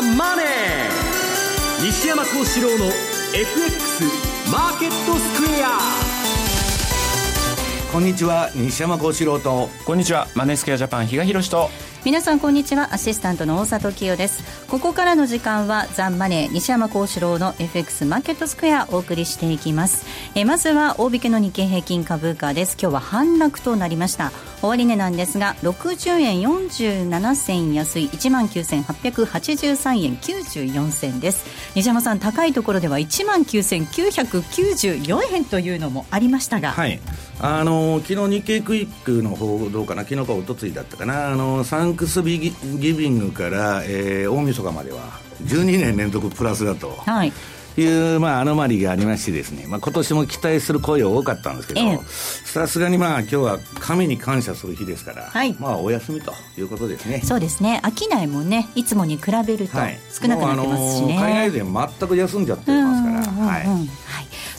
ザ・マネー」西山幸四郎の FX マーケットスクエア。こんにちは西山幸四郎と。こんにちはマネースクエアジャパン比嘉宏と。皆さんこんにちはアシスタントの大里清です。ここからの時間はザンマネー西山幸四郎の FX マーケットスクエアお送りしていきます。えまずは大引けの日経平均株価です。今日は反落となりました終値なんですが60円47銭安い1万9883円94銭です。西山さん高いところでは1万9994円というのもありましたが。はい。あの昨日日経クイックの報道かな？昨日かおとついだったかな？あのサンクスビギビングから、えー、大晦日までは12年連続プラスだと。はいいう、まあ、アノマリがありましてですね、まあ、今年も期待する声多かったんですけど、さすがにまあ今日は神に感謝する日ですから、はい、まあお休みということですね。そうですね。商いもね、いつもに比べると少なくなってますしね。はい、海外で全く休んじゃってますから、はい。はい。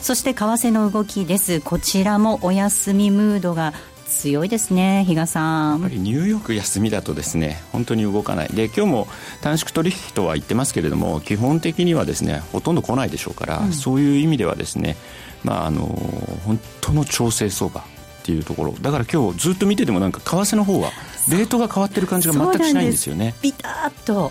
そして為替の動きです。こちらもお休みムードが強いですね、比嘉さん。やっぱりニューヨーク休みだとですね、本当に動かない。で、今日も短縮取引とは言ってますけれども、基本的にはですね、ほとんど来ないでしょうから、うん、そういう意味ではですね、まああの本当の調整相場っていうところ。だから今日ずっと見ててもなんか為替の方はレートが変わってる感じが全くしないんですよね。ビタッと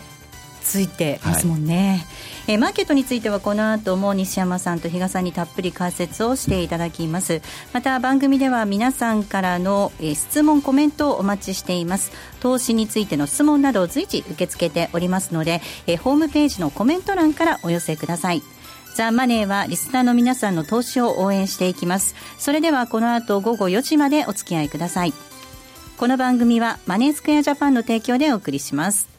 ついてますもんね。はい。えー、マーケットについてはこの後も西山さんと比嘉さんにたっぷり解説をしていただきます。また番組では皆さんからの、えー、質問コメントをお待ちしています。投資についての質問などを随時受け付けておりますので、えー、ホームページのコメント欄からお寄せください。ザ・マネーはリスナーの皆さんの投資を応援していきます。それではこの後午後4時までお付き合いください。この番組はマネースクエアジャパンの提供でお送りします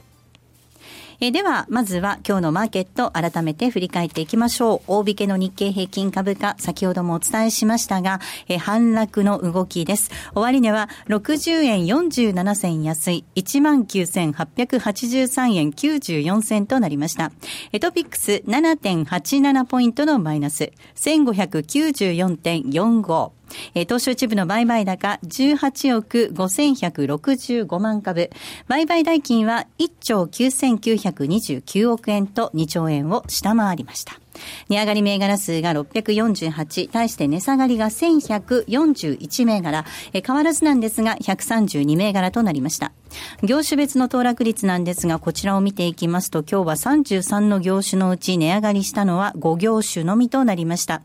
えー、では、まずは今日のマーケット、改めて振り返っていきましょう。大引けの日経平均株価、先ほどもお伝えしましたが、えー、反落の動きです。終値は60円47銭安い、19,883円94銭となりました。えトピックス7.87ポイントのマイナス、1594.45。えー、東証一部の売買高18億5165万株。売買代金は1兆9929億円と2兆円を下回りました。値上がり銘柄数が648、対して値下がりが1141銘柄、変わらずなんですが132銘柄となりました。業種別の騰落率なんですが、こちらを見ていきますと、今日は33の業種のうち値上がりしたのは5業種のみとなりました。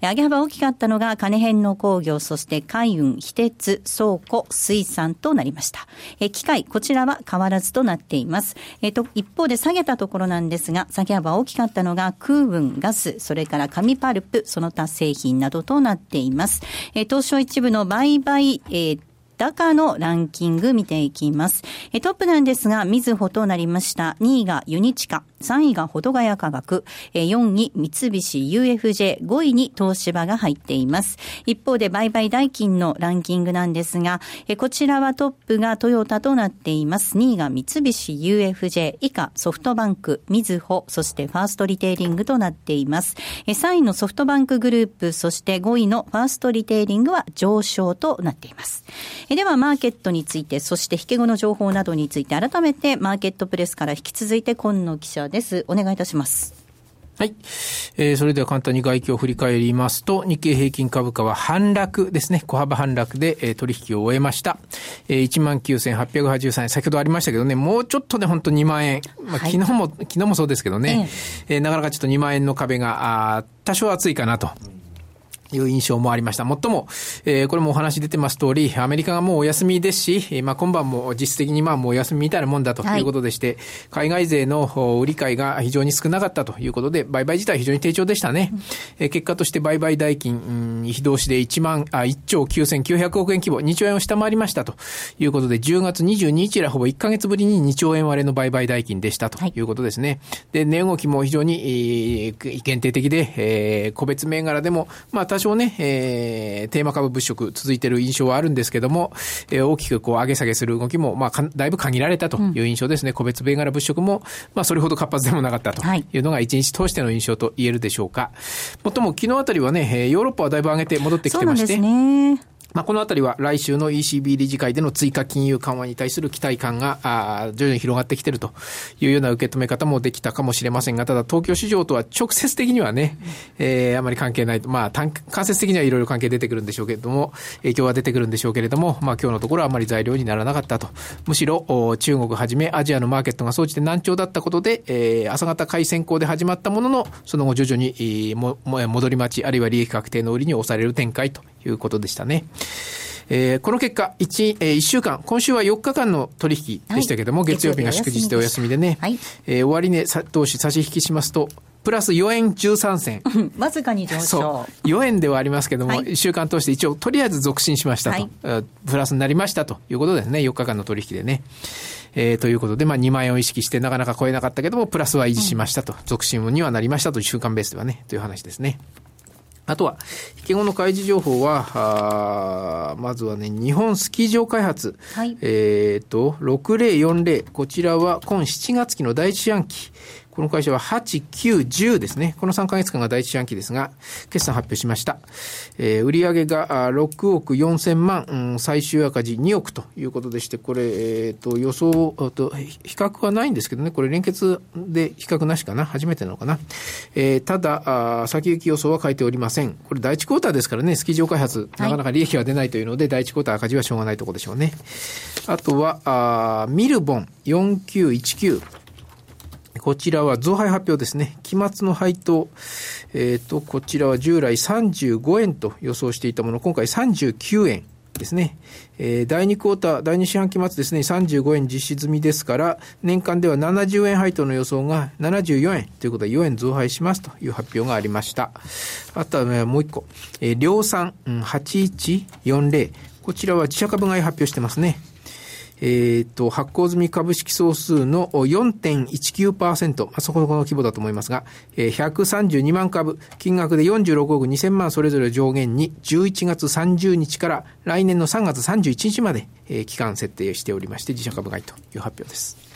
上げ幅大きかったのが金編の工業、そして海運、非鉄、倉庫、水産となりました。え機械、こちらは変わらずとなっています。えっ、と、一方で下げたところなんですが、下げ幅大きかったのが空運、ガス、それから紙パルプ、その他製品などとなっています。え東証一部の売買、えー高のランキング見ていきます。トップなんですが、みずほとなりました。2位がユニチカ、3位が保土ヶ谷科学、4位三菱 UFJ、5位に東芝が入っています。一方で売買代金のランキングなんですが、こちらはトップがトヨタとなっています。2位が三菱 UFJ、以下ソフトバンク、みずほ、そしてファーストリテイリングとなっています。3位のソフトバンクグループ、そして5位のファーストリテイリングは上昇となっています。では、マーケットについて、そして引け後の情報などについて、改めてマーケットプレスから引き続いて今野記者です。お願いいたします。はい。えー、それでは簡単に外況を振り返りますと、日経平均株価は反落ですね。小幅反落で、えー、取引を終えました。えー、19,883円。先ほどありましたけどね、もうちょっとで本当2万円。まあ、昨日も、昨日もそうですけどね、ええー、なかなかちょっと2万円の壁が、あ多少厚いかなと。いう印象もありました。もっとも、えー、これもお話出てます通り、アメリカがもうお休みですし、まあ今晩も実質的にまあもうお休みみたいなもんだということでして、はい、海外勢の売り買いが非常に少なかったということで、売買自体非常に低調でしたね。うん、えー、結果として売買代金、うん、非同士で1万、あ、1兆9900億円規模、2兆円を下回りましたということで、10月22日以来ほぼ1ヶ月ぶりに2兆円割れの売買代金でしたということですね。はい、で、値動きも非常に、えー、限定的で、えー、個別銘柄でも、まあ多少ね、えー、テーマ株物色続いている印象はあるんですけども、えー、大きくこう上げ下げする動きも、まあ、だいぶ限られたという印象ですね。うん、個別銘柄物色も、まあ、それほど活発でもなかったというのが一日通しての印象と言えるでしょうか。もっとも昨日あたりはね、ヨーロッパはだいぶ上げて戻ってきてまして。そうですね。まあ、このあたりは来週の ECB 理事会での追加金融緩和に対する期待感があ徐々に広がってきているというような受け止め方もできたかもしれませんが、ただ東京市場とは直接的にはね、えー、あまり関係ないと。まあ、間接的にはいろいろ関係出てくるんでしょうけれども、影響は出てくるんでしょうけれども、まあ、今日のところはあまり材料にならなかったと。むしろ、中国はじめアジアのマーケットが総じて難聴だったことで、えー、朝方買い先行で始まったものの、その後徐々に、えー、も戻り待ち、あるいは利益確定の売りに押される展開ということでしたね。えー、この結果、1、えー、1週間、今週は4日間の取引でしたけれども、はい、月曜日が祝日でお休みでね、はい、えー、終値投資差し引きしますと、プラス4円13銭。わずかに上昇。4円ではありますけども、はい、1週間通して一応、とりあえず続伸しましたと、はい、プラスになりましたということですね、4日間の取引でね。えー、ということで、まあ、2万円を意識してなかなか超えなかったけども、プラスは維持しましたと、うん、続伸にはなりましたと、週間ベースではね、という話ですね。あとは、引け後の開示情報は、あまずはね、日本スキー場開発。はい、えっ、ー、と、6040。こちらは今7月期の第一四半期。この会社は8、9、10ですね。この3ヶ月間が第一四半期ですが、決算発表しました。えー、売上が6億4千万、うん、最終赤字2億ということでして、これ、えっ、ー、と、予想と、比較はないんですけどね、これ連結で比較なしかな初めてなのかな。えー、ただあ、先行き予想は書いておりません。これ第一クォーターですからね、スキー場開発、なかなか利益は出ないというので、はい、第一クォーター赤字はしょうがないところでしょうね。あとは、あミルボン4919。こちらは増配発表ですね。期末の配当、えっ、ー、と、こちらは従来35円と予想していたもの、今回39円。ですね。えー、第2クォーター、第2四半期末ですね、35円実施済みですから、年間では70円配当の予想が74円ということで4円増配しますという発表がありました。あとは、ね、もう一個、えー、量産、うん、8140。こちらは自社株買い発表してますね。えっ、と、発行済み株式総数の4.19%、まあ、そこそこの規模だと思いますが、えー、132万株、金額で46億2000万それぞれ上限に、11月30日から来年の3月31日まで、えー、期間設定しておりまして、自社株買いという発表です。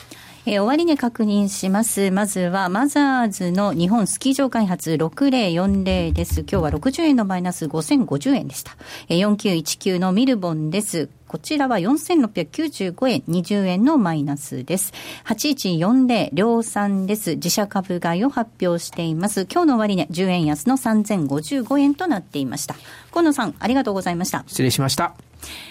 えー、終値確認します。まずは、マザーズの日本スキー場開発6040です。今日は60円のマイナス5050円でした。えー、4919のミルボンです。こちらは4695円20円のマイナスです。8140量産です。自社株買いを発表しています。今日の終値10円安の3055円となっていました。河野さん、ありがとうございました。失礼しました。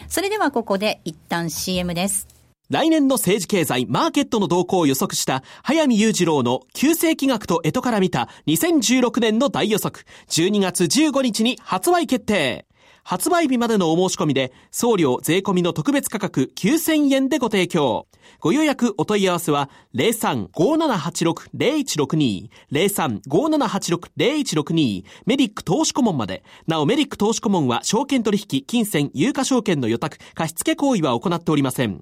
それではここで一旦 CM です。来年の政治経済、マーケットの動向を予測した、早見雄二郎の旧世紀学と江戸から見た2016年の大予測、12月15日に発売決定。発売日までのお申し込みで、送料税込みの特別価格9000円でご提供。ご予約お問い合わせは、03-5786-0162、03-5786-0162、メリック投資顧問まで。なお、メリック投資顧問は、証券取引、金銭、有価証券の予託、貸付行為は行っておりません。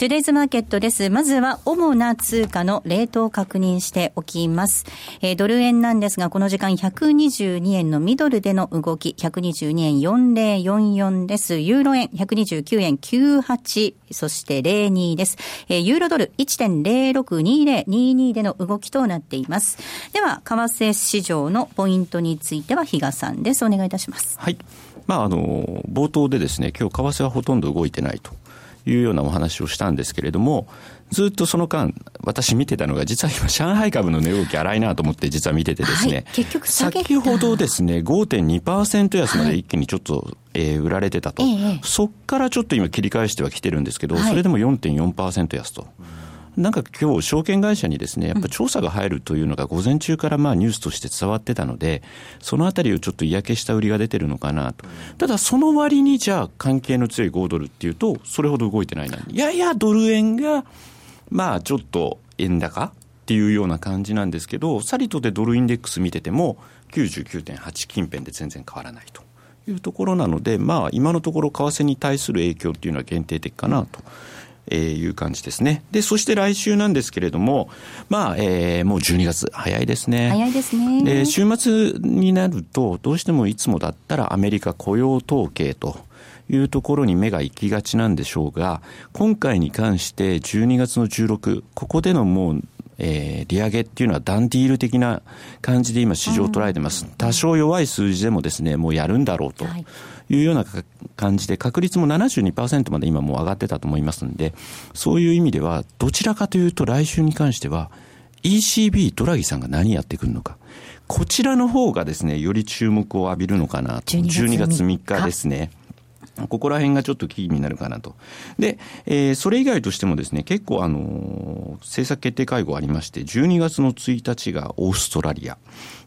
トゥデイズマーケットです。まずは主な通貨のレートを確認しておきます。えー、ドル円なんですが、この時間122円のミドルでの動き、122円4044です。ユーロ円129円98、そして02です。えー、ユーロドル1.062022での動きとなっています。では、為替市場のポイントについては、比嘉さんです。お願いいたします。はい。まあ、あの、冒頭でですね、今日為替はほとんど動いてないと。いうようなお話をしたんですけれども、ずっとその間、私見てたのが、実は今、上海株の値動き荒いなと思って、実は見ててですね、はい、結局先ほどですね、5.2%安まで一気にちょっと、はい、えー、売られてたと、ええ、そこからちょっと今、切り返してはきてるんですけど、はい、それでも4.4%安と。なんか今日証券会社にですね、やっぱ調査が入るというのが午前中からまあニュースとして伝わってたので、そのあたりをちょっと嫌気した売りが出てるのかなと。ただその割にじゃあ関係の強い5ドルっていうと、それほど動いてないな。ややドル円が、まあちょっと円高っっていうような感じなんですけど、さりとでドルインデックス見てても、99.8近辺で全然変わらないというところなので、まあ、今のところ、為替に対する影響っていうのは限定的かなと。えー、いう感じですね。で、そして来週なんですけれども、まあ、えー、もう12月、早いですね。早いですね。で、週末になると、どうしてもいつもだったらアメリカ雇用統計というところに目が行きがちなんでしょうが、今回に関して12月の16、ここでのもう、えー、利上げっていうのはダンディール的な感じで今市場を捉えてます。多少弱い数字でもですね、もうやるんだろうと。いうような感じで、確率も72%まで今もう上がってたと思いますんで、そういう意味では、どちらかというと来週に関しては、ECB、ドラギさんが何やってくるのか。こちらの方がですね、より注目を浴びるのかなと。12月3日ですね。ここら辺がちょっとキーになるかなと。で、えー、それ以外としてもですね、結構あのー、政策決定会合ありまして、12月の1日がオーストラリア、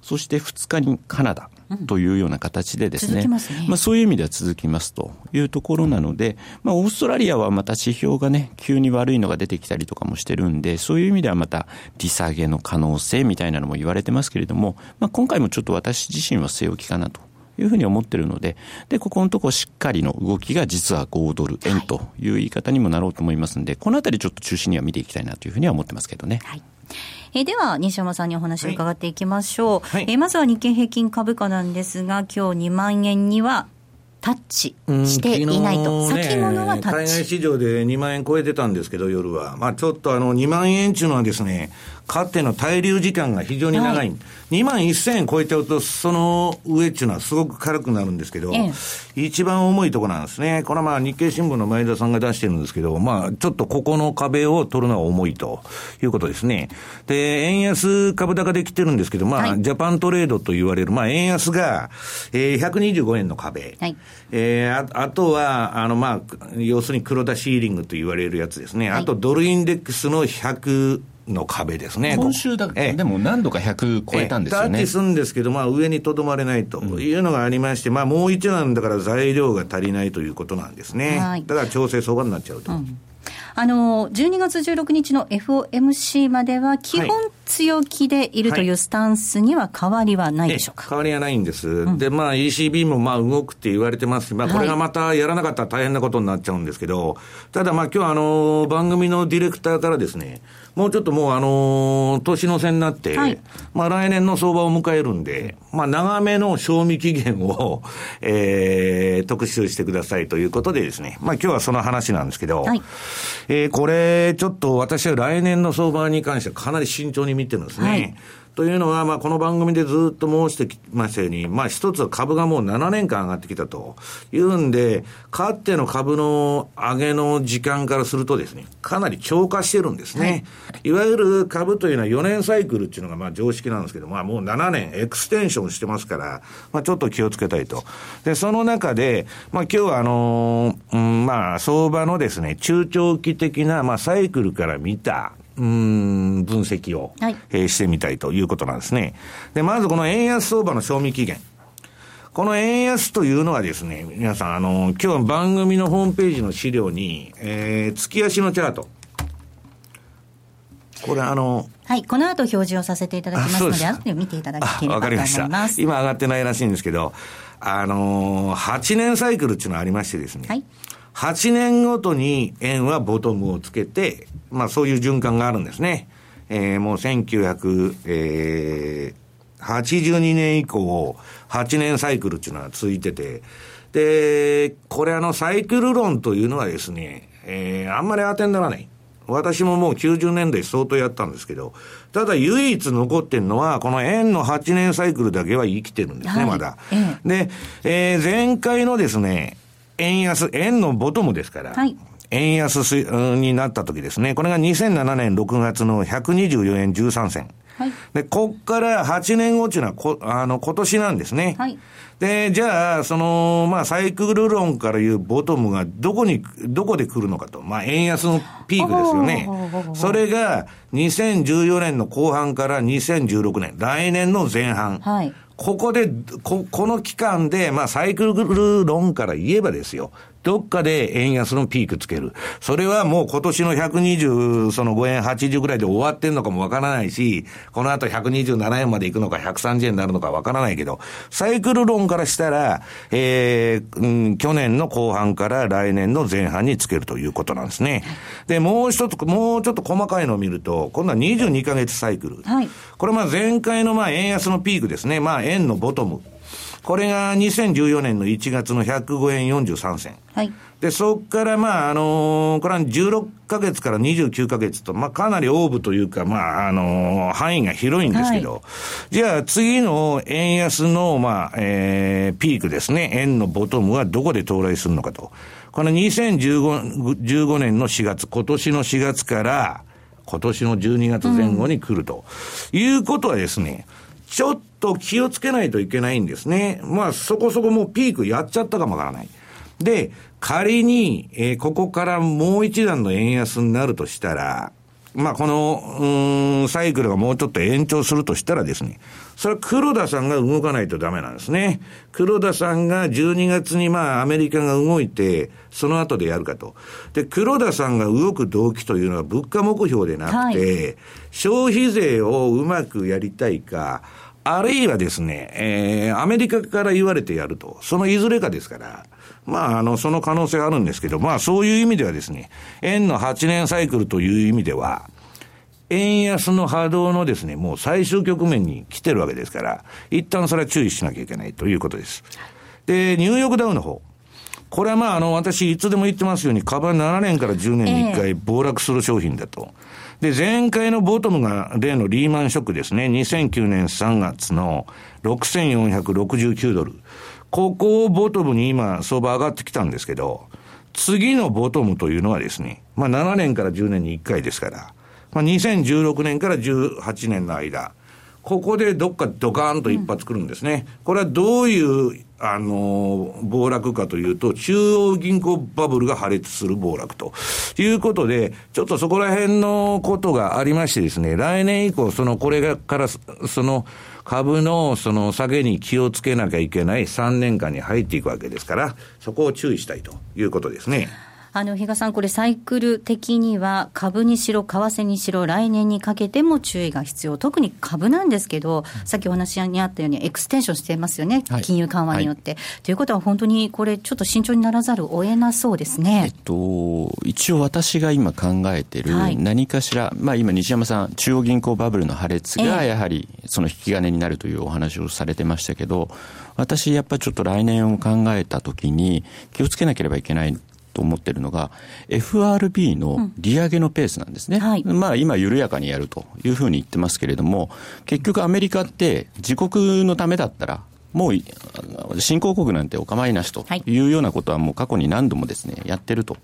そして2日にカナダというような形でですね、うん、ね。まあそういう意味では続きますというところなので、まあオーストラリアはまた指標がね、急に悪いのが出てきたりとかもしてるんで、そういう意味ではまた利下げの可能性みたいなのも言われてますけれども、まあ今回もちょっと私自身は据え置きかなというふうに思ってるので、で、ここのところしっかりの動きが実は5ドル円という言い方にもなろうと思いますので、このあたりちょっと中心には見ていきたいなというふうには思ってますけどね。はい。えでは、西山さんにお話を伺っていきましょう。はい、えまずは日経平均株価なんですが、今日2万円にはタッチしていないと、ね、先物はタッチ。海外市場で2万円超えてたんですけど、夜は、まあ、ちょっとあの2万円っていうのはですね、かっての滞留時間が非常に長い、はい、2万1000円超えちゃうと、その上っていうのはすごく軽くなるんですけど、ええ、一番重いところなんですね、これはまあ日経新聞の前田さんが出してるんですけど、まあ、ちょっとここの壁を取るのは重いということですね。で、円安株高できてるんですけど、まあ、はい、ジャパントレードと言われる、まあ、円安が、えー、125円の壁、はい、えー、ああとは、あの、まあ、要するに黒田シーリングと言われるやつですね、あとドルインデックスの100、の壁ですね。今週だ、えでも何度か100超えたんですよね。タッチするんですけど、まあ上にとどまれないというのがありまして、うん、まあもう一段だから材料が足りないということなんですね。はい、だから調整相場になっちゃうと。う。ん。あの12月16日の FOMC までは、基本強気でいるというスタンスには変わりはないでしょうか、変わりはないんです、うん、で、まあ、ECB もまあ動くって言われてますし、まあ、これがまたやらなかったら大変なことになっちゃうんですけど、ただ、まあ今日あの番組のディレクターからですね、もうちょっともう、あのー、年の瀬になって、はい、まあ来年の相場を迎えるんで、まあ長めの賞味期限を、えー、特集してくださいということでですね、まあ今日はその話なんですけど、はい、えー、これ、ちょっと私は来年の相場に関してはかなり慎重に見てるんですね。はいというのは、まあ、この番組でずっと申してきましたように、まあ、一つは株がもう7年間上がってきたというんで、かっての株の上げの時間からするとですね、かなり超過してるんですね。はい、いわゆる株というのは4年サイクルっていうのがまあ常識なんですけど、まあ、もう7年エクステンションしてますから、まあ、ちょっと気をつけたいと。で、その中で、まあ、今日はあのー、うん、まあ、相場のですね、中長期的な、まあ、サイクルから見た、うん分析を、はい、えー、してみたいということなんですね。で、まずこの円安相場の賞味期限。この円安というのはですね、皆さん、あの、今日番組のホームページの資料に、えー、月足のチャート。これあの、はい、この後表示をさせていただきますので、後で見ていただければと思います。ま今上がってないらしいんですけど、あのー、8年サイクルっていうのがありましてですね、はい、8年ごとに円はボトムをつけて、まあそういう循環があるんですね。えー、もう1982、えー、年以降、8年サイクルっていうのは続いてて、で、これあのサイクル論というのはですね、えー、あんまり当てにならない。私ももう90年代相当やったんですけど、ただ唯一残ってるのは、この円の8年サイクルだけは生きてるんですね、はい、まだ。で、えー、前回のですね、円安、円のボトムですから、はい、円安になった時ですね、これが2007年6月の124円13銭。はい、で、こっから8年後っていうのはこ、あの、今年なんですね。はい、で、じゃあ、その、まあ、サイクル論からいうボトムがどこに、どこで来るのかと。まあ、円安のピークですよね。それが、2014年の後半から2016年、来年の前半。はいここで、こ、この期間で、まあ、サイクル論から言えばですよ、どっかで円安のピークつける。それはもう今年の120、その5円80ぐらいで終わってんのかもわからないし、この後127円まで行くのか130円になるのかわからないけど、サイクル論からしたら、えー、うん、去年の後半から来年の前半につけるということなんですね。で、もう一つ、もうちょっと細かいのを見ると、今度は22ヶ月サイクル。はい。これまあ前回のまあ円安のピークですね。まあ円のボトム。これが2014年の1月の105円43銭。はい。で、そこからまあ、あのー、これは16ヶ月から29ヶ月と、まあ、かなりオーブというか、まあ、あのー、範囲が広いんですけど、はい、じゃあ次の円安の、まあ、えー、ピークですね、円のボトムはどこで到来するのかと。この2015 15年の4月、今年の4月から、今年の12月前後に来ると、いうことはですね、ちょっと気をつけないといけないんですね。まあ、そこそこもうピークやっちゃったかもわからない。で、仮に、えー、ここからもう一段の円安になるとしたら、まあ、この、うん、サイクルがもうちょっと延長するとしたらですね、それは黒田さんが動かないとダメなんですね。黒田さんが12月にまあアメリカが動いて、その後でやるかと。で、黒田さんが動く動機というのは物価目標でなくて、はい、消費税をうまくやりたいか、あるいはですね、えー、アメリカから言われてやると、そのいずれかですから、まあ、あの、その可能性があるんですけど、まあ、そういう意味ではですね、円の8年サイクルという意味では、円安の波動のですね、もう最終局面に来てるわけですから、一旦それは注意しなきゃいけないということです。で、ニューヨークダウンの方。これはまあ、あの、私、いつでも言ってますように、株は7年から10年に1回暴落する商品だと。で、前回のボトムが例のリーマンショックですね。2009年3月の6469ドル。ここをボトムに今、相場上がってきたんですけど、次のボトムというのはですね、まあ7年から10年に1回ですから、まあ2016年から18年の間、ここでどっかドカーンと一発来るんですね。これはどういうあの、暴落かというと、中央銀行バブルが破裂する暴落ということで、ちょっとそこら辺のことがありましてですね、来年以降、その、これから、その、株のその下げに気をつけなきゃいけない3年間に入っていくわけですから、そこを注意したいということですね。あの、比嘉さん、これサイクル的には株にしろ、為替にしろ、来年にかけても注意が必要。特に株なんですけど、さっきお話にあったようにエクステンションしてますよね。はい、金融緩和によって、はい、ということは本当にこれちょっと慎重にならざるを得なそうですね。えっと、一応私が今考えてる何かしら、はい、まあ今西山さん、中央銀行バブルの破裂がやはりその引き金になるというお話をされてましたけど、私やっぱりちょっと来年を考えたときに気をつけなければいけないと思ってるのが、FRB の利上げのペースなんですね。うんはい、まあ今緩やかにやるというふうに言ってますけれども、結局アメリカって自国のためだったら、もう新興国なんてお構いなしというようなことはもう過去に何度もですね、やってると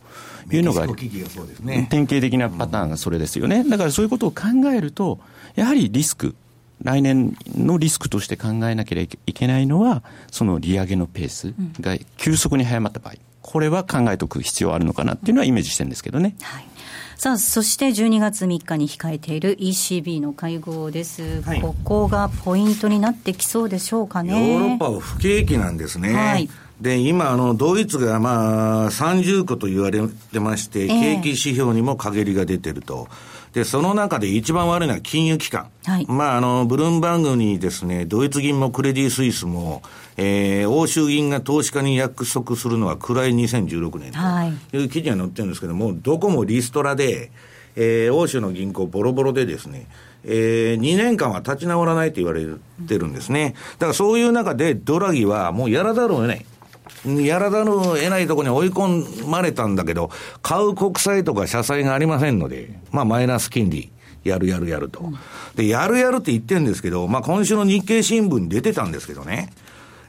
いうのが、典型的なパターンがそれですよね。だからそういうことを考えると、やはりリスク、来年のリスクとして考えなければいけないのは、その利上げのペースが急速に早まった場合。これは考えておく必要あるのかなっていうのはイメージしてるんですけどね。はいさあ、そして12月3日に控えている ECB の会合です、はい、ここがポイントになってきそうでしょうかね。ヨーロッパは不景気なんですね。はい、で、今、あの、ドイツがまあ、30個と言われてまして、景気指標にも陰りが出てると。で、その中で一番悪いのは金融機関。はい、まあ、あの、ブルームバングにですね、ドイツ銀もクレディ・スイスも、えー、欧州銀が投資家に約束するのは暗い2016年という記事が載ってるんですけども、どこもリストラで、えー、欧州の銀行ボロボロでですね、えー、2年間は立ち直らないと言われてるんですね。だからそういう中でドラギはもうやらざるを得ない。やらざるを得ないところに追い込まれたんだけど、買う国債とか社債がありませんので、まあマイナス金利、やるやるやると。で、やるやるって言ってるんですけど、まあ今週の日経新聞に出てたんですけどね、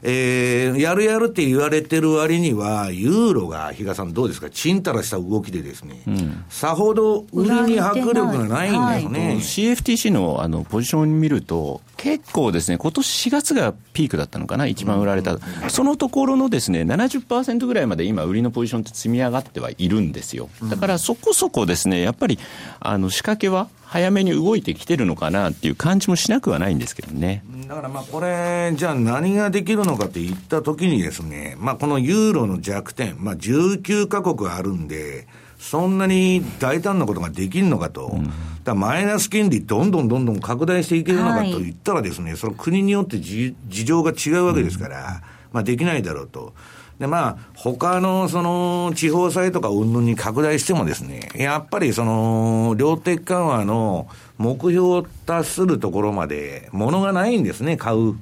えー、やるやるって言われてる割には、ユーロが、比嘉さんどうですか、ちんたらした動きでですね、うん、さほど売りに迫力がないんだよね。はい、CFTC のあのポジション見ると、結構ですね、今年4月がピークだったのかな、一番売られた。そのところのですね、70%ぐらいまで今、売りのポジションって積み上がってはいるんですよ。だからそこそこですね、やっぱり、あの、仕掛けは早めに動いてきてるのかなっていう感じもしなくはないんですけどね。だからまあこれ、じゃあ何ができるのかって言ったときにですね、まあこのユーロの弱点、まあ19カ国あるんで、そんなに大胆なことができるのかと、うん、だマイナス金利、どんどんどんどん拡大していけるのかと言ったらですね、はい、その国によって事情が違うわけですから、うん、まあできないだろうと。で、まあ、他の、その、地方債とか云々に拡大してもですね、やっぱりその、量的緩和の目標を達するところまで、ものがないんですね、買う。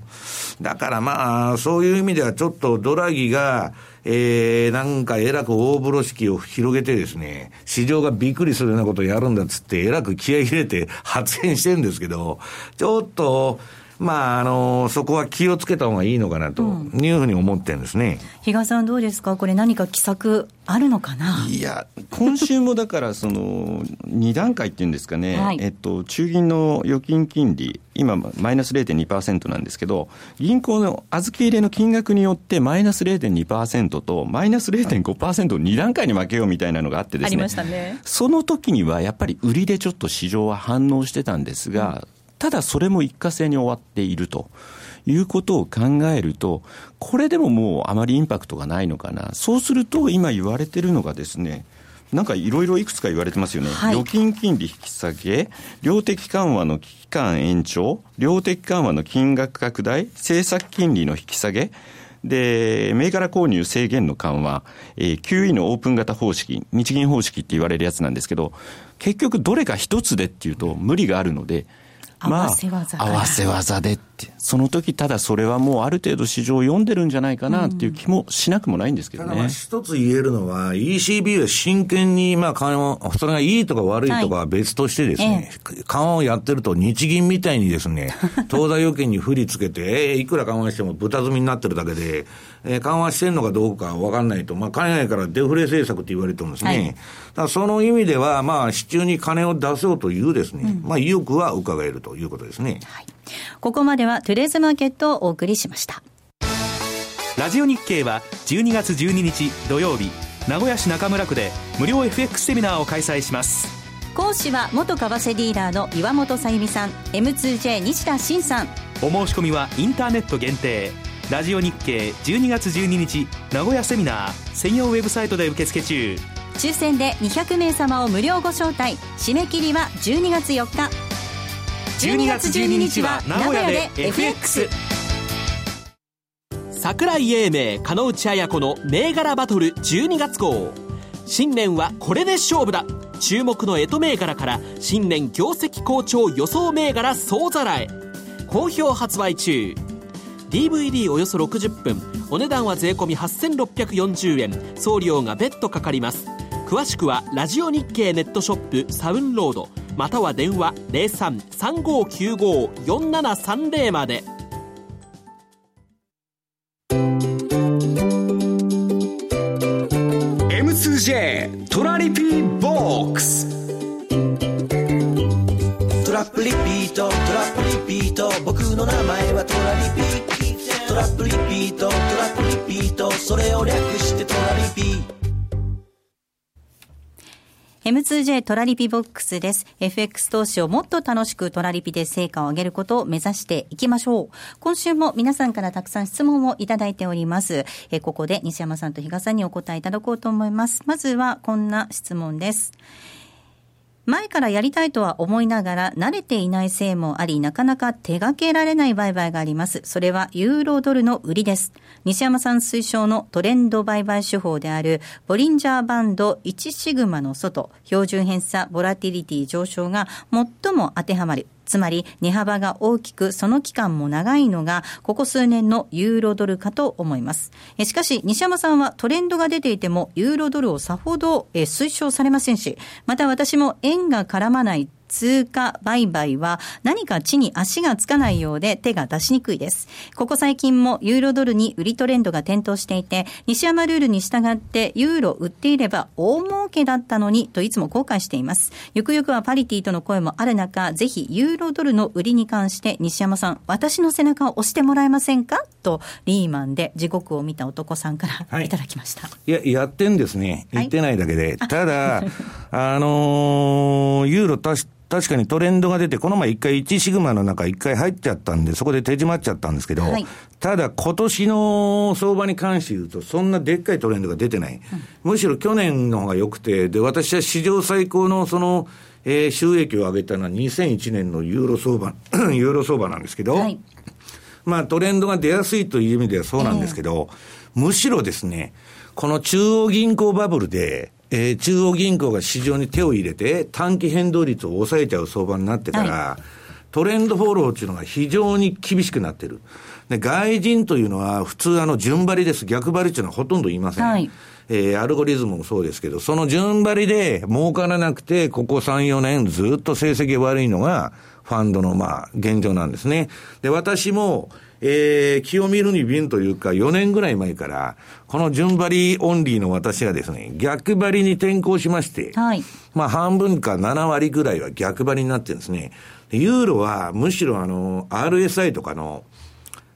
だからまあ、そういう意味ではちょっとドラギが、えー、なんかえらく大風呂敷を広げてですね、市場がびっくりするようなことをやるんだっつって、えらく気合い入れて発言してるんですけど、ちょっと、まあ、あの、そこは気をつけた方がいいのかなというふうに思ってるんですね。比嘉さんどうですか？これ何か奇策あるのかな？いや、今週もだから、その、2段階っていうんですかね、はい、えっと、中銀の預金金利、今、マイナス0.2%なんですけど、銀行の預け入れの金額によって、マイナス0.2%と、マイナス0.5%を2段階に分けようみたいなのがあってですね、ね。その時にはやっぱり売りでちょっと市場は反応してたんですが、うんただそれも一過性に終わっていると。いうことを考えると、これでももうあまりインパクトがないのかな。そうすると今言われてるのがですね、なんかいろいろいくつか言われてますよね、はい、預金金利引き下げ、量的緩和の期間延長、量的緩和の金額拡大、政策金利の引き下げ、で、銘柄購入制限の緩和、えー、QE のオープン型方式、日銀方式って言われるやつなんですけど、結局どれか一つでっていうと無理があるので、まあ、合わせ技合わせ技でって、その時ただそれはもうある程度市場を読んでるんじゃないかなっていう気もしなくもないんですけどね。一つ言えるのは、ECB は真剣に、まあ、緩和、それがいいとか悪いとかは別としてですね、はい、緩和をやってると日銀みたいにですね、当座預金に振りつけて、えー、いくら緩和しても豚積みになってるだけで、えー、緩和してるのかどうかわかんないと、まあ、海外からデフレ政策って言われてるんですね。はい、だその意味では、まあ、市中に金を出そうというですね、うん、まあ、意欲は伺えるということですね。はい。ここまではトゥレーズマーケットをお送りしました。ラジオ日経は12月12日土曜日、名古屋市中村区で無料 FX セミナーを開催します。講師は元為替ディーラーの岩本さゆみさん M2J 西田真さんお申し込みはインターネット限定ラジオ日経12月12日名古屋セミナー専用ウェブサイトで受付中。抽選で200名様を無料ご招待。締め切りは12月4日。12月12日は名古屋で FX 桜井英明加納内彩子の銘柄バトル12月号。新年はこれで勝負だ。注目の干支銘柄から新年業績好調予想銘柄総ざらえ好評発売中 DVD およそ60分。お値段は税込8640円。送料が別途かかります。詳しくはラジオ日経ネットショップサウンロード。または電話0335954730まで。M2J トラリピーボックス。トラップリピートトラップリピート。僕の名前それを略してトラリピ M2J トラリピボックスです。FX 投資をもっと楽しくトラリピで成果を上げることを目指していきましょう。今週も皆さんからたくさん質問をいただいております。えここで西山さんと比嘉さんにお答えいただこうと思います。まずはこんな質問です。前からやりたいとは思いながら慣れていないせいもあり、なかなか手掛けられない売買があります。それはユーロドルの売りです。西山さん推奨のトレンド売買手法である、ボリンジャーバンド1シグマの外、標準偏差ボラティリティ上昇が最も当てはまるつまり値幅が大きくその期間も長いのがここ数年のユーロドルかと思います。しかし西山さんはトレンドが出ていてもユーロドルをさほど推奨されませんし、また私も円が絡まない通貨売買は何か地に足がつかないようで手が出しにくいです。ここ最近もユーロドルに売りトレンドが点灯していて、西山ルールに従ってユーロ売っていれば大儲けだったのにといつも後悔しています。ゆくゆくはパリティとの声もある中、ぜひユーロドルの売りに関して西山さん、私の背中を押してもらえませんか？とリーマンで地獄を見た男さんからいただきました。はい、いや、やってんですね。言ってないだけで。はい、ただ、あのー、ユーロ足し確かにトレンドが出て、この前一回1シグマの中一回入っちゃったんで、そこで手締まっちゃったんですけど、はい、ただ今年の相場に関して言うと、そんなでっかいトレンドが出てない。うん、むしろ去年の方が良くて、で、私は史上最高のその、えー、収益を上げたのは2001年のユーロ相場、ユーロ相場なんですけど、はい、まあトレンドが出やすいという意味ではそうなんですけど、えー、むしろですね、この中央銀行バブルで、えー、中央銀行が市場に手を入れて、短期変動率を抑えちゃう相場になってから、はい、トレンドフォローっていうのが非常に厳しくなってる。で、外人というのは普通あの順張りです。逆張りっていうのはほとんどいません。はい、えー、アルゴリズムもそうですけど、その順張りで儲からなくて、ここ3、4年ずっと成績悪いのが、ファンドのまあ、現状なんですね。で、私も、えー、気を見るに便というか、4年ぐらい前から、この順張りオンリーの私がですね、逆張りに転向しまして、はい。まあ半分か7割ぐらいは逆張りになってるんですね。ユーロはむしろあの、RSI とかの、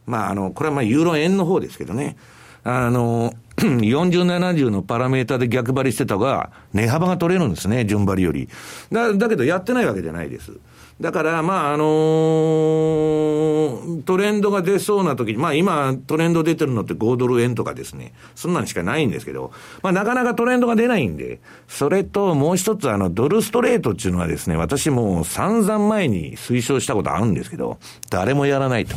まああの、これはまあユーロ円の方ですけどね、あの、40、70のパラメータで逆張りしてたが、値幅が取れるんですね、順張りより。だ、だけどやってないわけじゃないです。だから、まあ、あのー、トレンドが出そうな時に、まあ今トレンド出てるのって5ドル円とかですね、そんなんしかないんですけど、まあなかなかトレンドが出ないんで、それともう一つあの、ドルストレートっていうのはですね、私もう散々前に推奨したことあるんですけど、誰もやらないと。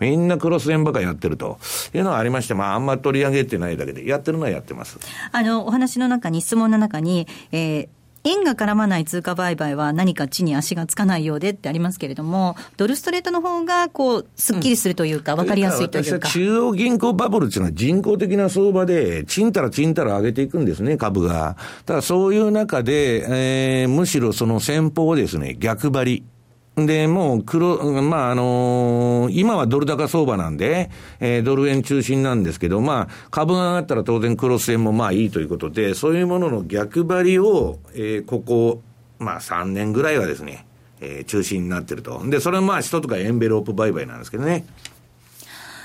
みんなクロス円ばかやってるというのがありまして、まあ、あんま取り上げてないだけで、やってるのはやってます。あの、お話の中に、質問の中に、えー、円が絡まない通貨売買は何か地に足がつかないようでってありますけれども、ドルストレートの方がこう、すっきりするというか、わ、うん、かりやすいというか。中央銀行バブルっていうのは人工的な相場で、ちんたらちんたら上げていくんですね、株が。ただそういう中で、えー、むしろその先方をですね、逆張り。で、もう黒、まあ、あのー、今はドル高相場なんで、えー、ドル円中心なんですけど、まあ、株が上がったら当然クロス円もまあいいということで、そういうものの逆張りを、えー、ここ、まあ3年ぐらいはですね、えー、中心になってると。で、それはまあ一とかエンベロープ売買なんですけどね。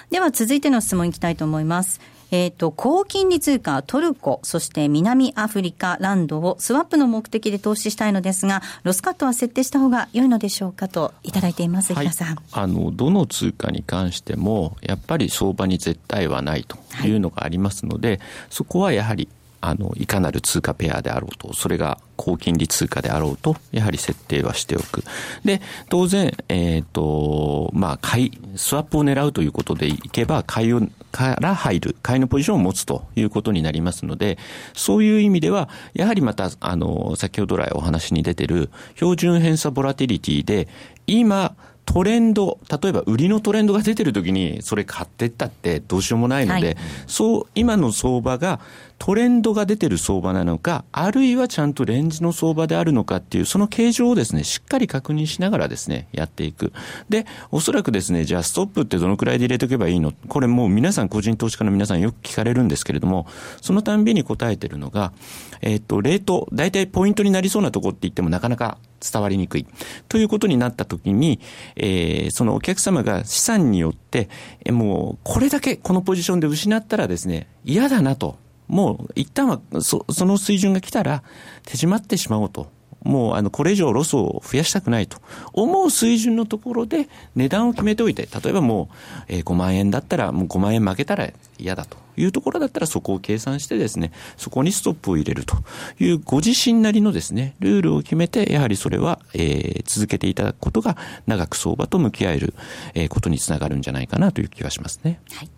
では続いての質問いきたいと思います。えっ、ー、と、高金利通貨トルコ、そして南アフリカランドをスワップの目的で投資したいのですが、ロスカットは設定した方が良いのでしょうか？といただいています、平さん。あの、どの通貨に関しても、やっぱり相場に絶対はないというのがありますので、はい、そこはやはりあの、いかなる通貨ペアであろうと、それが高金利通貨であろうと、やはり設定はしておく。で、当然、えっ、ー、と、まあ、買い、スワップを狙うということでいけば、買いを、から入る、買いのポジションを持つということになりますので、そういう意味では、やはりまた、あの、先ほど来お話に出てる、標準偏差ボラティリティで、今、トレンド、例えば売りのトレンドが出てるときに、それ買ってったってどうしようもないので、はい、そう、今の相場がトレンドが出てる相場なのか、あるいはちゃんとレンジの相場であるのかっていう、その形状をですね、しっかり確認しながらですね、やっていく。で、おそらくですね、じゃあストップってどのくらいで入れておけばいいの？これもう皆さん、個人投資家の皆さんよく聞かれるんですけれども、そのたんびに答えてるのが、えっ、ー、と、レート、大体ポイントになりそうなとこって言ってもなかなか伝わりにくい。ということになったときに、えー、そのお客様が資産によって、えもう、これだけこのポジションで失ったらですね、嫌だなと。もう、一旦はそ、その水準が来たら、手締まってしまおうと。もうあのこれ以上ロスを増やしたくないと思う水準のところで値段を決めておいて、例えばもう、え5万円だったら、もう5万円負けたら嫌だというところだったらそこを計算してですね、そこにストップを入れるというご自身なりのですね、ルールを決めて、やはりそれは、えー、続けていただくことが長く相場と向き合える、えー、ことにつながるんじゃないかなという気がしますね。はい。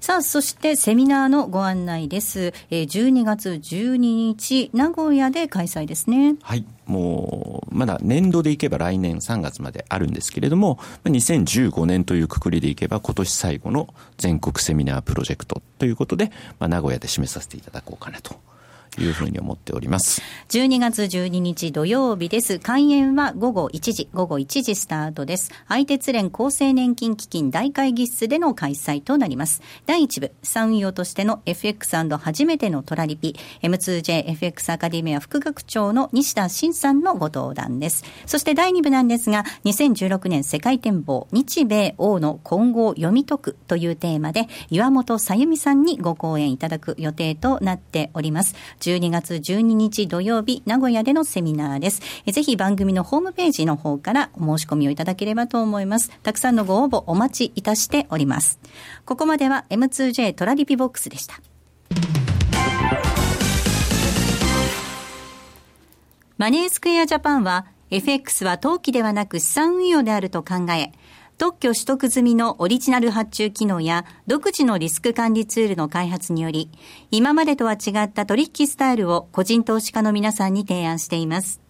さあ、そしてセミナーのご案内です。えー、12月12日、名古屋で開催ですね。はい。もう、まだ年度でいけば来年3月まであるんですけれども、2015年というくくりでいけば今年最後の全国セミナープロジェクトということで、まあ、名古屋で示させていただこうかなというふうに思っております。12月12日土曜日です。開演は午後1時、午後1時スタートです。相鉄連厚生年金基金大会議室での開催となります。第1部、資産運用としての FX& 初めてのトラリピ、M2JFX アカデミア副学長の西田慎さんのご登壇です。そして第2部なんですが、2016年世界展望、日米欧の今後を読み解くというテーマで、岩本さゆみさんにご講演いただく予定となっております。12月12日土曜日、名古屋でのセミナーです。ぜひ番組のホームページの方からお申し込みをいただければと思います。たくさんのご応募お待ちいたしております。ここまでは M2J トラリピボックスでした。マネースクエアジャパンは FX は投機ではなく資産運用であると考え、特許取得済みのオリジナル発注機能や独自のリスク管理ツールの開発により、今までとは違った取引スタイルを個人投資家の皆さんに提案しています。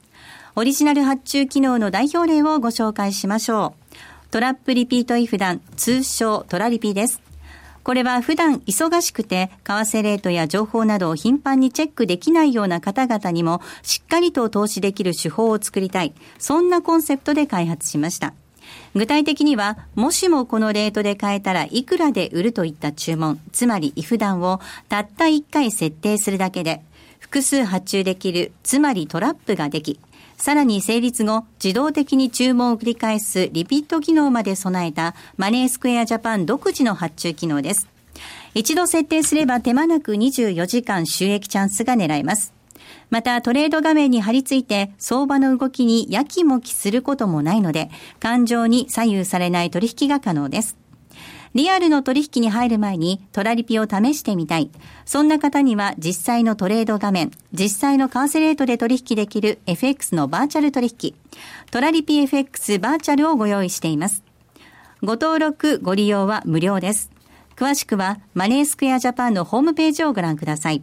オリジナル発注機能の代表例をご紹介しましょう。トラップリピートイフダン、通称トラリピです。これは普段忙しくて、為替レートや情報などを頻繁にチェックできないような方々にも、しっかりと投資できる手法を作りたい。そんなコンセプトで開発しました。具体的には、もしもこのレートで買えたらいくらで売るといった注文、つまりイフダンをたった1回設定するだけで、複数発注できる、つまりトラップができ、さらに成立後、自動的に注文を繰り返すリピート機能まで備えたマネースクエアジャパン独自の発注機能です。一度設定すれば手間なく24時間収益チャンスが狙えます。またトレード画面に貼り付いて相場の動きにやきもきすることもないので、感情に左右されない取引が可能です。リアルの取引に入る前にトラリピを試してみたい。そんな方には実際のトレード画面、実際の為替レートで取引できる FX のバーチャル取引、トラリピ FX バーチャルをご用意しています。ご登録、ご利用は無料です。詳しくはマネースクエアジャパンのホームページをご覧ください。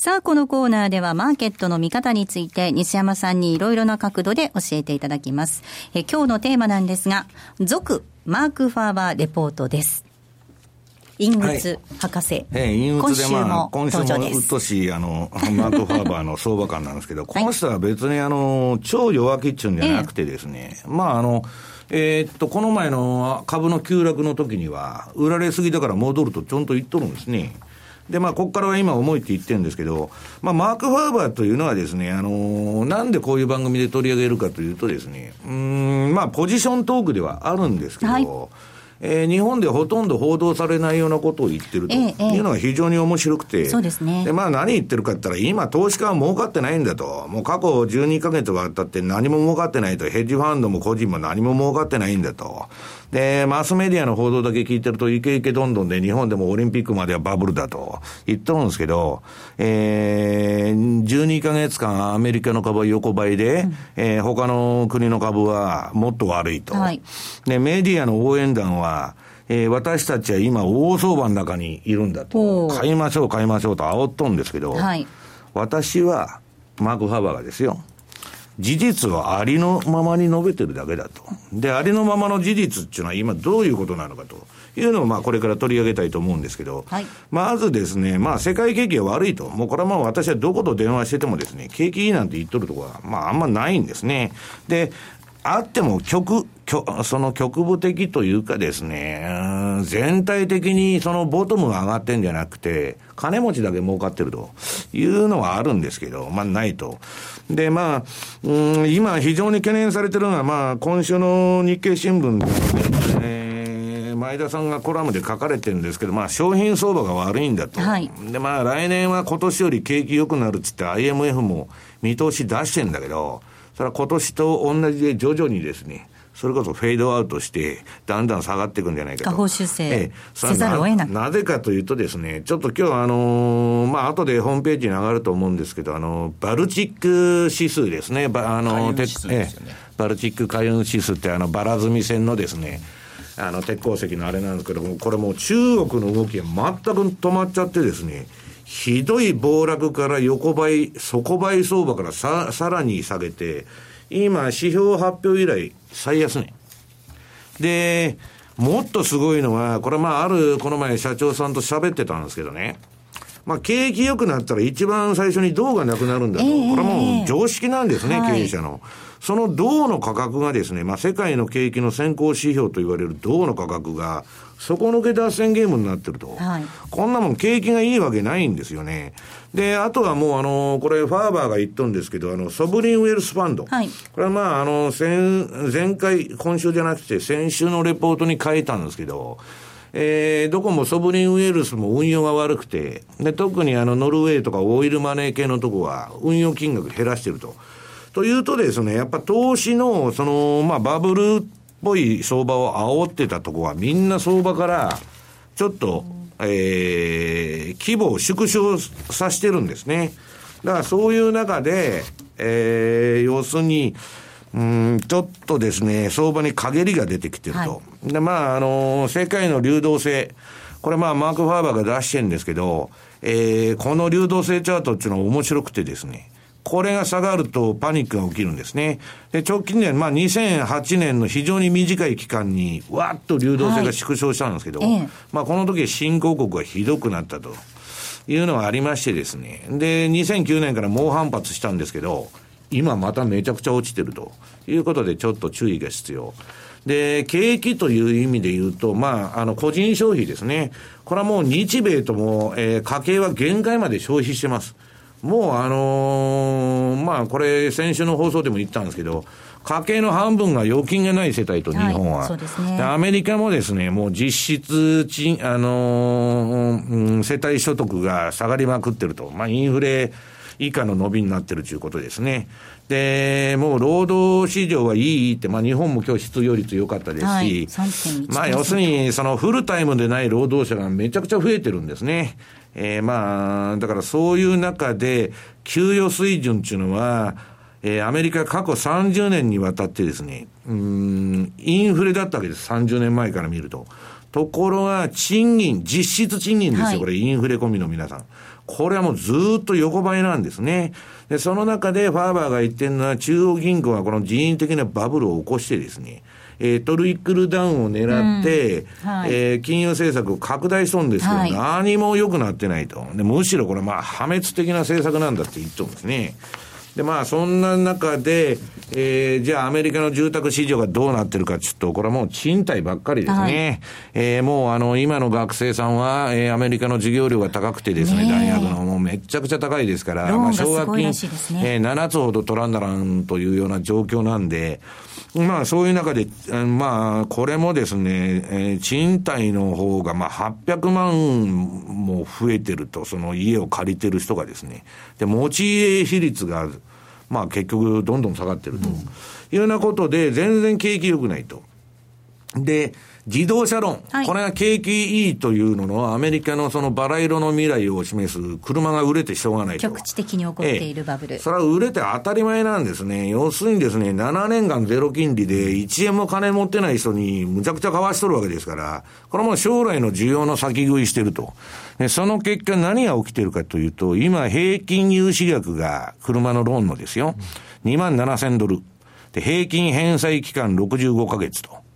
さあ、このコーナーではマーケットの見方について西山さんにいろいろな角度で教えていただきます。え今日のテーマなんですが、続マーク・ファーバーレポートです。陰鬱博士。はい、陰鬱でまあ、今週もうっとしい、あの、マーク・ファーバーの相場感なんですけど、この人は別にあの、超弱気っちゅうんじゃなくてですね、えまああの、えー、っと、この前の株の急落の時には、売られすぎだから戻るとちゃんと言っとるんですね。で、まあ、ここからは今思いって言ってるんですけど、まあ、マーク・ファーバーというのはですね、あのー、なんでこういう番組で取り上げるかというとですね、うん、まあ、ポジショントークではあるんですけど、はいえー、日本でほとんど報道されないようなことを言ってるというのが非常に面白くて、ええ、そうですね。で、まあ何言ってるかって言ったら、今投資家は儲かってないんだと。もう過去12ヶ月は経って何も儲かってないと。ヘッジファンドも個人も何も儲かってないんだと。で、マスメディアの報道だけ聞いてると、イケイケどんどんで日本でもオリンピックまではバブルだと言っとるんですけど、えー、12ヶ月間アメリカの株は横ばいで、うん、えー、他の国の株はもっと悪いと。はい、で、メディアの応援団は、えー、私たちは今、大相場の中にいるんだと、買いましょう、買いましょうと煽っとんですけど、はい、私は、マーク・ファーバーがですよ、事実はありのままに述べてるだけだと。で、ありのままの事実っていうのは今どういうことなのかというのをまあこれから取り上げたいと思うんですけど、はい、まずですね、まあ世界景気が悪いと。もうこれはまあ私はどこと電話しててもですね、景気いいなんて言っとるところはまああんまないんですね。で、あっても局、その局部的というかですね、全体的にそのボトムが上がってんじゃなくて、金持ちだけ儲かってるというのはあるんですけど、まあないと。で、まあ、うん、今非常に懸念されてるのは、まあ今週の日経新聞で、ね、前田さんがコラムで書かれてるんですけど、まあ、商品相場が悪いんだと。はい、で、まあ、来年は今年より景気良くなるっつって IMF も見通し出してんだけど、それは今年と同じで徐々にですね、それこそフェードアウトして、だんだん下がっていくんじゃないかと。下方修正せざるを得ない。なぜかというとですね、ちょっと今日あのー、まあ後でホームページに上がると思うんですけど、あの、バルチック指数ですね。あの、ね、えバルチック海運指数ってあの、バラ積み線のですね、あの、鉄鉱石のあれなんですけども、これもう中国の動きが全く止まっちゃってですね、ひどい暴落から横ばい、底ばい相場からささらに下げて、今、指標発表以来、最安値。で、もっとすごいのは、これまあ、ある、この前社長さんと喋ってたんですけどね。まあ、景気良くなったら一番最初に銅がなくなるんだと。これはもう常識なんですね、経営者の。その銅の価格がですね、まあ、世界の景気の先行指標と言われる銅の価格が、底抜け脱線ゲームになってると、はい、こんなもん景気がいいわけないんですよね。で、あとはもうあの、これファーバーが言っとんですけど、あの、ソブリンウェルスファンド。はい、これはまあ、あの、先、前回、今週じゃなくて先週のレポートに書いたんですけど、えー、どこもソブリンウェルスも運用が悪くて、で、特にあの、ノルウェーとかオイルマネー系のとこは運用金額減らしてると。というとですね、やっぱ投資の、その、まあ、バブルぽい相場を煽ってたとこは、みんな相場から、ちょっと、えー、規模を縮小させてるんですね。だからそういう中で、えー、要するに、うん、ちょっとですね、相場に陰りが出てきてると。はい、で、まあ、あの、世界の流動性、これまあ、マーク・ファーバーが出してるんですけど、えー、この流動性チャートっていうのは面白くてですね、これが下がるとパニックが起きるんですね。で、直近で、まあ、2008年の非常に短い期間に、わっと流動性が縮小したんですけど、はい、まあ、この時新興国がひどくなったというのがありましてですね。で、2009年から猛反発したんですけど、今まためちゃくちゃ落ちてるということで、ちょっと注意が必要。で、景気という意味で言うと、まあ、あの、個人消費ですね。これはもう日米とも、えー、家計は限界まで消費してます。もうあのー、まあこれ先週の放送でも言ったんですけど、家計の半分が預金がない世帯と日本は。はい、そうですね。アメリカもですね、もう実質賃、あのー、うん、世帯所得が下がりまくってると。まあインフレ以下の伸びになってるということですね。で、もう労働市場はいいって、まあ日本も今日失業率良かったですし、はい、まあ要するにそのフルタイムでない労働者がめちゃくちゃ増えてるんですね。えー、まあ、だからそういう中で、給与水準っていうのは、えー、アメリカ過去30年にわたってですね、うん、インフレだったわけです。30年前から見ると。ところが、賃金、実質賃金ですよ、はい、これ、インフレ込みの皆さん。これはもうずっと横ばいなんですね。で、その中でファーバーが言ってるのは、中央銀行はこの人為的なバブルを起こしてですね、えー、トリックルダウンを狙って、うんはい、えー、金融政策を拡大しとんですけど、はい、何も良くなってないと。でむしろこれまあ破滅的な政策なんだって言っとるんですね。で、まあ、そんな中で、えー、じゃあアメリカの住宅市場がどうなってるかちょっと、これはもう賃貸ばっかりですね。はい、えー、もうあの、今の学生さんは、えー、アメリカの授業料が高くてですね、ね大学のもうめちゃくちゃ高いですから、まあ、奨学金、ね、えー、7つほど取らんならんというような状況なんで、まあ、そういう中で、まあ、これもですね、えー、賃貸の方が、まあ、800万も増えてると、その家を借りてる人がですね、で、持ち家比率が、まあ、結局、どんどん下がってると、いうようなことで、全然景気良くないと。で、自動車論、はい、これが景気いいというののアメリカのそのバラ色の未来を示す車が売れてしょうがないと。局地的に起こっているバブル。ええ、それは売れて当たり前なんですね。要するにですね、7年間ゼロ金利で1円も金持ってない人にむちゃくちゃ買わしとるわけですから、これも将来の需要の先食いしてると。で、その結果何が起きてるかというと、今平均融資額が車のローンのですよ。2万7千ドル。で、平均返済期間65ヶ月と。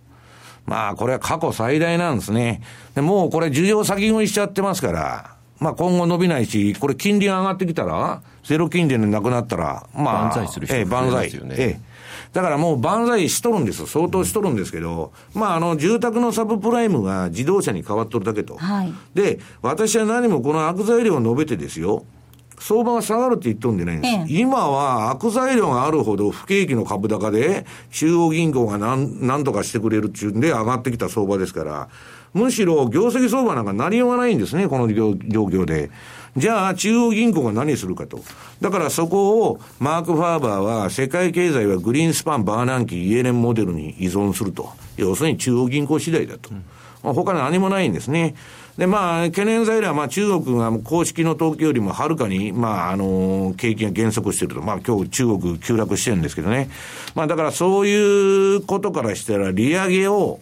まあ、これは過去最大なんですね。で、もうこれ需要先食いしちゃってますから、まあ今後伸びないし、これ金利が上がってきたら、ゼロ金利でなくなったら、まあ、万歳する人、ええ、万歳。ええ。だからもう万歳しとるんですよ。相当しとるんですけど、まああの、住宅のサブプライムが自動車に変わっとるだけと。はい。で、私は何もこの悪材料を述べてですよ。相場が下がるって言っとんでないんです。ええ、今は悪材料があるほど不景気の株高で、中央銀行が何、何とかしてくれるっていうんで上がってきた相場ですから、むしろ業績相場なんかなりようがないんですね、この状況で。じゃあ、中央銀行が何するかと。だからそこを、マーク・ファーバーは、世界経済はグリーンスパン、バーナンキ、イエレンモデルに依存すると。要するに中央銀行次第だと。うんまあ、他何もないんですね。で、まあ、懸念材料は、まあ、中国が公式の統計よりもはるかに、まあ、あの、景気が減速していると。まあ、今日中国急落してるんですけどね。まあ、だからそういうことからしたら、利上げを、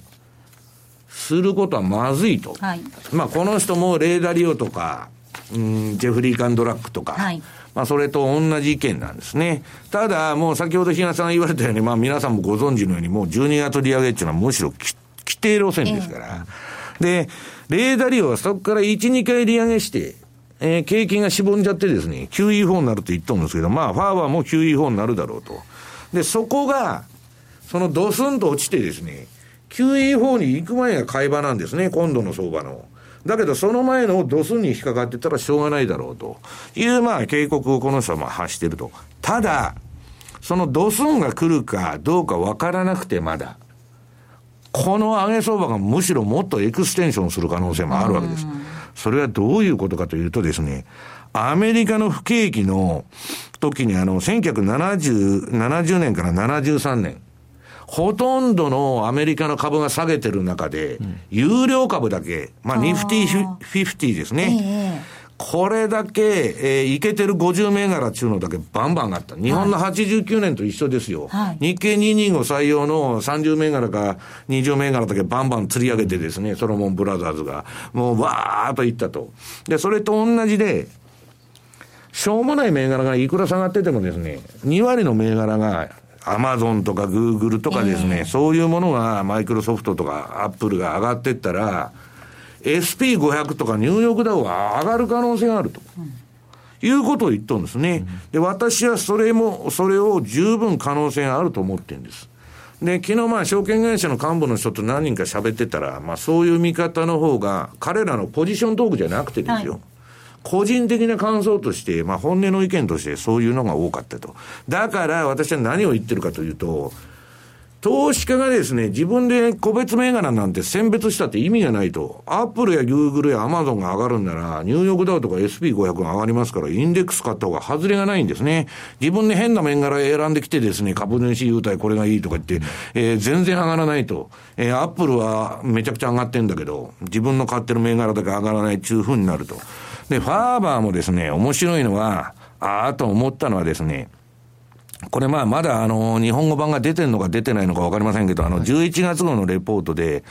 することはまずいと。はい、まあ、この人もレーダーリオとか、うん、ジェフリー・カンドラックとか、はい、まあ、それと同じ意見なんですね。ただ、もう先ほど日嘉さんが言われたように、まあ、皆さんもご存知のように、もう12月利上げっていうのはむしろ規定路線ですから。えー、で、レーダーリオはそこから1、2回利上げして、えー、景気がしぼんじゃってですね、QE4 になるって言ったんですけど、まあ、ファーバーも QE4 になるだろうと。で、そこが、そのドスンと落ちてですね、QE4 に行く前が買い場なんですね、今度の相場の。だけど、その前のドスンに引っかかってたらしょうがないだろうという、まあ、警告をこの人はまあ発してると。ただ、そのドスンが来るかどうかわからなくてまだ。この上げ相場がむしろもっとエクステンションする可能性もあるわけです。それはどういうことかというとですね、アメリカの不景気の時にあの、1970、70年から73年、ほとんどのアメリカの株が下げてる中で、うん、有料株だけ、まあ、ニフティフィフティですね。えーこれだけ、えー、いけてる50銘柄っていうのだけバンバン上がった。日本の89年と一緒ですよ。はい、日経225採用の30銘柄か20銘柄だけバンバン釣り上げてですね、ソロモンブラザーズが、もうわーっといったと。で、それと同じで、しょうもない銘柄がいくら下がっててもですね、2割の銘柄がアマゾンとかグーグルとかですね、えー、そういうものがマイクロソフトとかアップルが上がっていったら、SP500 とかニューヨークダウが上がる可能性があると。いうことを言っとるんですね。で、私はそれも、それを十分可能性があると思ってるんです。で、昨日まあ証券会社の幹部の人と何人か喋ってたら、まあそういう見方の方が、彼らのポジショントークじゃなくてですよ。はい、個人的な感想として、まあ本音の意見としてそういうのが多かったと。だから私は何を言ってるかというと、投資家がですね、自分で個別銘柄なんて選別したって意味がないと。アップルやグーグルやアマゾンが上がるんなら、ニューヨークダウとか SP500 が上がりますから、インデックス買った方が外れがないんですね。自分で変な銘柄選んできてですね、株主優待これがいいとか言って、えー、全然上がらないと。えー、アップルはめちゃくちゃ上がってんだけど、自分の買ってる銘柄だけ上がらないっていう風になると。で、ファーバーもですね、面白いのは、ああと思ったのはですね、これまあまだあの日本語版が出てるのか出てないのかわかりませんけど、あの11月号のレポートで、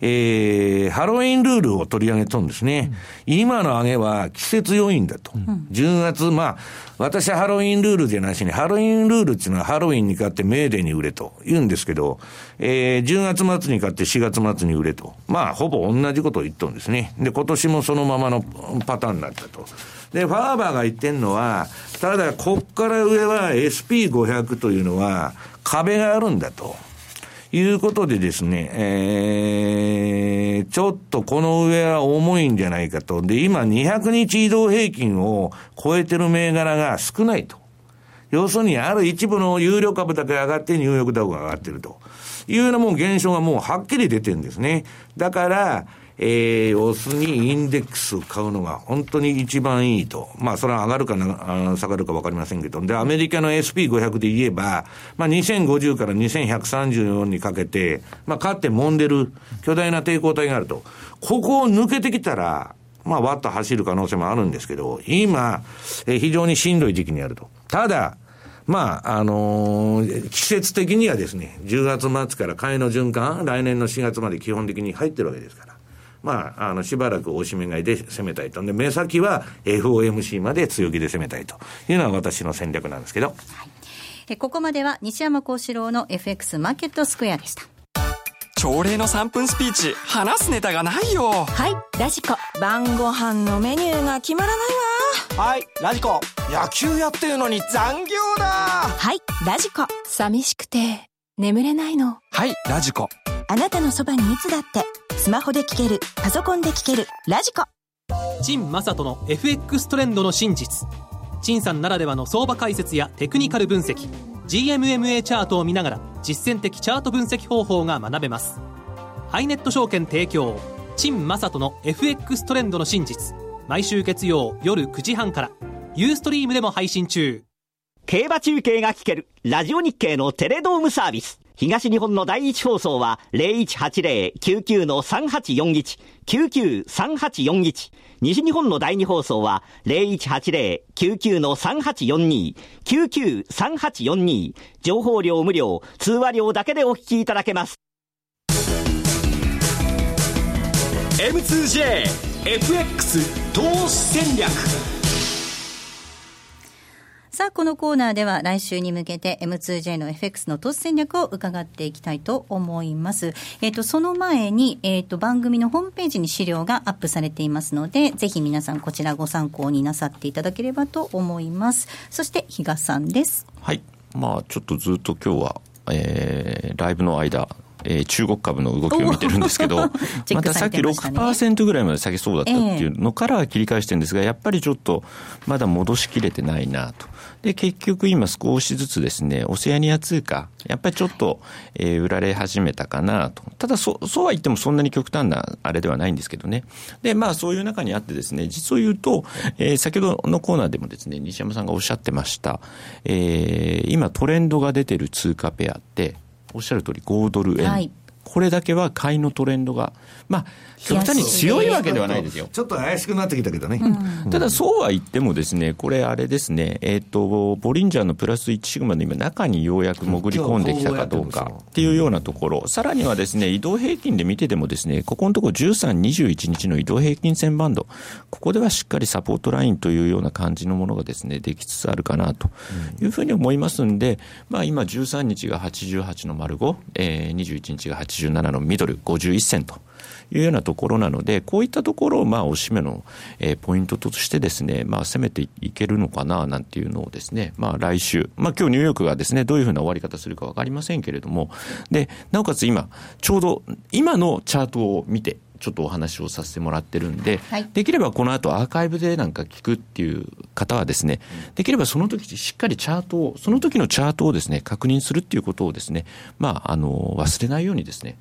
えー、ハロウィンルールを取り上げとんですね。今の上げは季節要因だと。うん、10月、まあ、私はハロウィンルールじゃなしに、ハロウィンルールっていうのはハロウィンに買ってメーデーに売れと言うんですけど、えー、10月末に買って4月末に売れと。まあ、ほぼ同じことを言っとんですね。で、今年もそのままのパターンになったと。で、ファーバーが言ってんのは、ただ、こっから上は SP500 というのは壁があるんだと。いうことでですね、えー、ちょっとこの上は重いんじゃないかと。で、今200日移動平均を超えてる銘柄が少ないと。要するに、ある一部の有料株だけ上がってニューヨークダウが上がってると。いうようなもう現象がもうはっきり出てるんですね。だから、えー、要するにインデックス買うのが本当に一番いいと。まあ、それは上がるかな、下がるかわかりませんけど。で、アメリカの SP500 で言えば、まあ、2050から2134にかけて、まあ、勝って揉んでる巨大な抵抗体があると。ここを抜けてきたら、まあ、わっと走る可能性もあるんですけど、今、えー、非常にしんどい時期にあると。ただ、まあ、あのー、季節的にはですね、10月末から買いの循環、来年の4月まで基本的に入ってるわけですから。まあ、あの、しばらくおしめ買いで攻めたいと。で、目先は FOMC まで強気で攻めたいというのは私の戦略なんですけど。はい、えここまでは西山幸四郎の FX マーケットスクエアでした。朝礼の3分スピーチ、話すネタがないよ。はい、ラジコ。晩ご飯のメニューが決まらないわ。はい、ラジコ。野球やってるのに残業だ。はい、ラジコ。寂しくて、眠れないの。はい、ラジコ。あなたのそばにいつだって、スマホで聞ける、パソコンで聞ける、ラジコ。陳正人の FX トレンドの真実。陳さんならではの相場解説やテクニカル分析。GMMA チャートを見ながら実践的チャート分析方法が学べます。ハイネット証券提供。陳正人の FX トレンドの真実。毎週月曜夜9時半から。ユーストリームでも配信中。競馬中継が聞けるラジオ日経のテレドームサービス東日本の第一放送は0180-99-3841、99-3841。西日本の第二放送は0180-99-3842、99-3842。情報量無料、通話料だけでお聞きいただけます。M2J FX 投資戦略さあ、このコーナーでは来週に向けて M2J の FX の投資戦略を伺っていきたいと思います。えっ、ー、と、その前に、えっ、ー、と、番組のホームページに資料がアップされていますので、ぜひ皆さんこちらご参考になさっていただければと思います。そして、比嘉さんです。はい。まあ、ちょっとずっと今日は、えー、ライブの間、えー、中国株の動きを見てるんですけど、またさっき6%ぐらいまで下げそうだったっていうのから切り返してるんですが、やっぱりちょっとまだ戻しきれてないなと。で、結局今少しずつですね、オセアニア通貨、やっぱりちょっと、えー、売られ始めたかなと。ただそ、そうは言ってもそんなに極端なあれではないんですけどね。で、まあそういう中にあってですね、実を言うと、えー、先ほどのコーナーでもですね、西山さんがおっしゃってました、えー、今トレンドが出てる通貨ペアって、おっしゃる通り5ドル円。はいこれだけは買いのトレンドが、まあ、極端に強いわけではないですよ。ちょっと怪しくなってきたけどね。うん、ただ、そうは言ってもですね、これあれですね、えっ、ー、と、ボリンジャーのプラス1シグマの今、中にようやく潜り込んできたかどうかっていうようなところ、さらにはですね、移動平均で見ててもですね、ここのところ13、21日の移動平均線バンド、ここではしっかりサポートラインというような感じのものがですね、できつつあるかなというふうに思いますんで、まあ今13日が88の丸5、えー、21日が87のミドル51銭と。いうようなところなので、こういったところを、まあ、おしめの、えー、ポイントとしてですね、まあ、攻めていけるのかな、なんていうのをですね、まあ、来週、まあ、今日ニューヨークがですね、どういうふうな終わり方するかわかりませんけれども、で、なおかつ今、ちょうど、今のチャートを見て、ちょっとお話をさせてもらってるんで、はい、できればこの後アーカイブでなんか聞くっていう方はですね、できればその時しっかりチャートを、その時のチャートをですね、確認するっていうことをですね、まあ、あの、忘れないようにですね、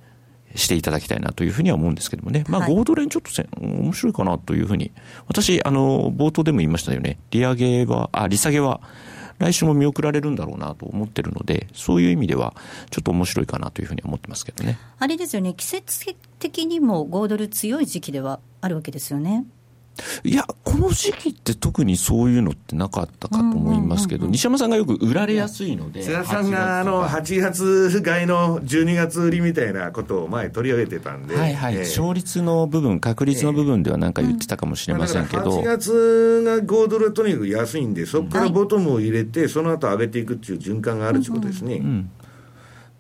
していただきたいなというふうには思うんですけどもね、まあ、5ドル円ちょっとせ、面白いかなというふうに、私、あの、冒頭でも言いましたよね、利上げは、あ、利下げは、来週も見送られるんだろうなと思ってるので、そういう意味では、ちょっと面白いかなというふうに思ってますけどね。あれですよね、季節的にも5ドル強い時期ではあるわけですよね。いや、この時期って特にそういうのってなかったかと思いますけど、西山さんがよく売られやすいので。津田さんがあの8月買いの12月売りみたいなことを前取り上げてたんで。はいはい。えー、勝率の部分、確率の部分ではなんか言ってたかもしれませんけど。8月が5ドルとにかく安いんで、そこからボトムを入れて、その後上げていくっていう循環があるということですね。うんうん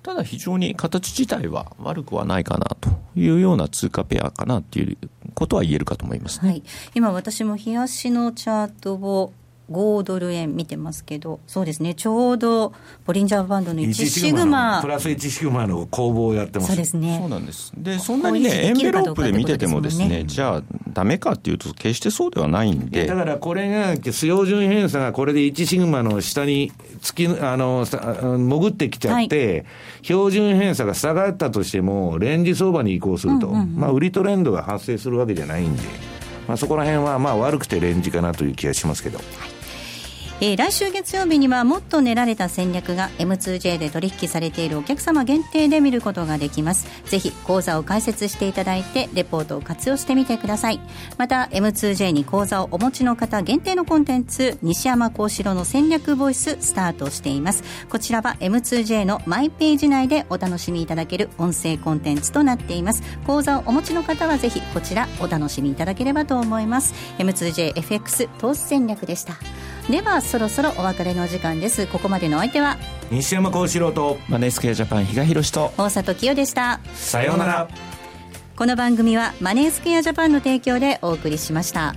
ただ非常に形自体は悪くはないかなというような通貨ペアかなっていうことは言えるかと思います、ね、はい、今私も冷やしのチャートを5ドル円見てますけど、そうですね、ちょうどボリンジャーバンドの1シグマ。プラス1シグマの攻防をやってます。そうですね。そうなんです。で、そんなにね、エンベロープで見ててもですね、じゃあ、ダメかっていうと、決してそうではないんで。だからこれが、標準偏差がこれで1シグマの下に突き、あの、潜ってきちゃって、はい、標準偏差が下がったとしても、レンジ相場に移行すると、うんうんうん、まあ、売りトレンドが発生するわけじゃないんで。まあ、そこら辺はまあ悪くてレンジかなという気がしますけど。はいえー、来週月曜日にはもっと練られた戦略が M2J で取引されているお客様限定で見ることができます。ぜひ講座を開設していただいてレポートを活用してみてください。また M2J に講座をお持ちの方限定のコンテンツ西山幸四郎の戦略ボイススタートしています。こちらは M2J のマイページ内でお楽しみいただける音声コンテンツとなっています。講座をお持ちの方はぜひこちらお楽しみいただければと思います。M2JFX 投資戦略でした。ではそろそろお別れの時間です。ここまでのお相手は西山幸四郎とマネースケアジャパン比嘉宏と大里清でした。さようなら。この番組はマネースケアジャパンの提供でお送りしました。